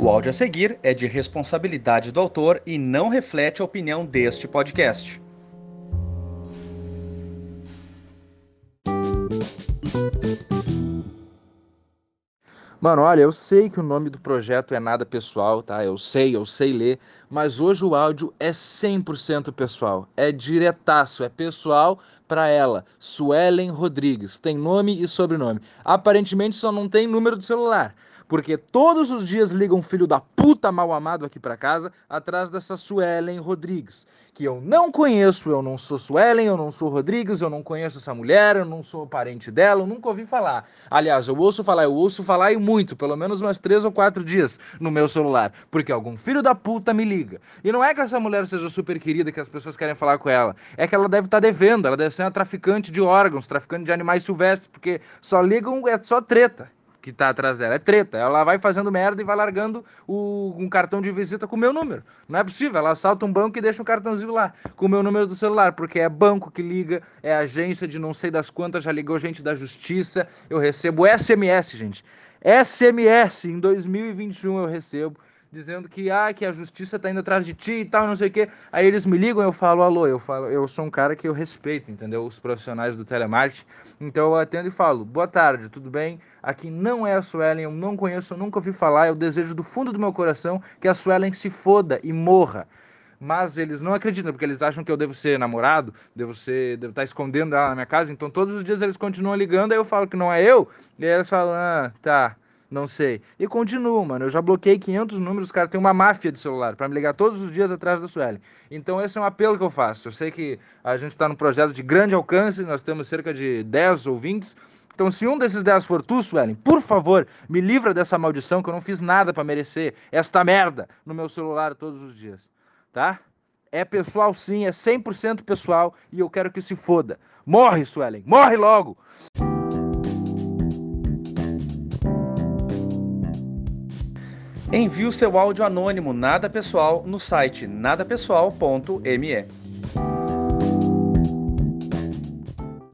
O áudio a seguir é de responsabilidade do autor e não reflete a opinião deste podcast. Mano, olha, eu sei que o nome do projeto é nada pessoal, tá? Eu sei, eu sei ler, mas hoje o áudio é 100% pessoal. É diretaço, é pessoal para ela, Suelen Rodrigues. Tem nome e sobrenome. Aparentemente só não tem número de celular porque todos os dias liga um filho da puta mal amado aqui para casa atrás dessa Suelen Rodrigues, que eu não conheço, eu não sou Suelen, eu não sou Rodrigues, eu não conheço essa mulher, eu não sou parente dela, eu nunca ouvi falar. Aliás, eu ouço falar, eu ouço falar e muito, pelo menos umas três ou quatro dias no meu celular, porque algum filho da puta me liga. E não é que essa mulher seja super querida, que as pessoas querem falar com ela, é que ela deve estar tá devendo, ela deve ser uma traficante de órgãos, traficante de animais silvestres, porque só ligam, é só treta que tá atrás dela. É treta. Ela vai fazendo merda e vai largando o, um cartão de visita com o meu número. Não é possível. Ela assalta um banco e deixa um cartãozinho lá com o meu número do celular, porque é banco que liga, é agência de não sei das quantas, já ligou gente da justiça. Eu recebo SMS, gente. SMS em 2021 eu recebo dizendo que ah, que a justiça está indo atrás de ti e tal, não sei o quê. Aí eles me ligam, eu falo alô, eu falo, eu sou um cara que eu respeito, entendeu? Os profissionais do telemarketing. Então eu atendo e falo: "Boa tarde, tudo bem? Aqui não é a Suelen, eu não conheço, eu nunca ouvi falar, eu desejo do fundo do meu coração que a Suelen se foda e morra." Mas eles não acreditam, porque eles acham que eu devo ser namorado, devo ser, devo estar escondendo ela na minha casa, então todos os dias eles continuam ligando, aí eu falo que não é eu, e aí eles falam, ah, tá, não sei. E continuo, mano. Eu já bloqueei 500 números, os caras têm uma máfia de celular para me ligar todos os dias atrás da Sueli. Então esse é um apelo que eu faço. Eu sei que a gente está num projeto de grande alcance, nós temos cerca de 10 ouvintes. Então, se um desses 10 for tu, Suelen, por favor, me livra dessa maldição que eu não fiz nada para merecer esta merda no meu celular todos os dias. Tá? É pessoal sim, é 100% pessoal e eu quero que se foda. Morre, Suelen, morre logo! Envie o seu áudio anônimo nada pessoal no site nadapessoal.me.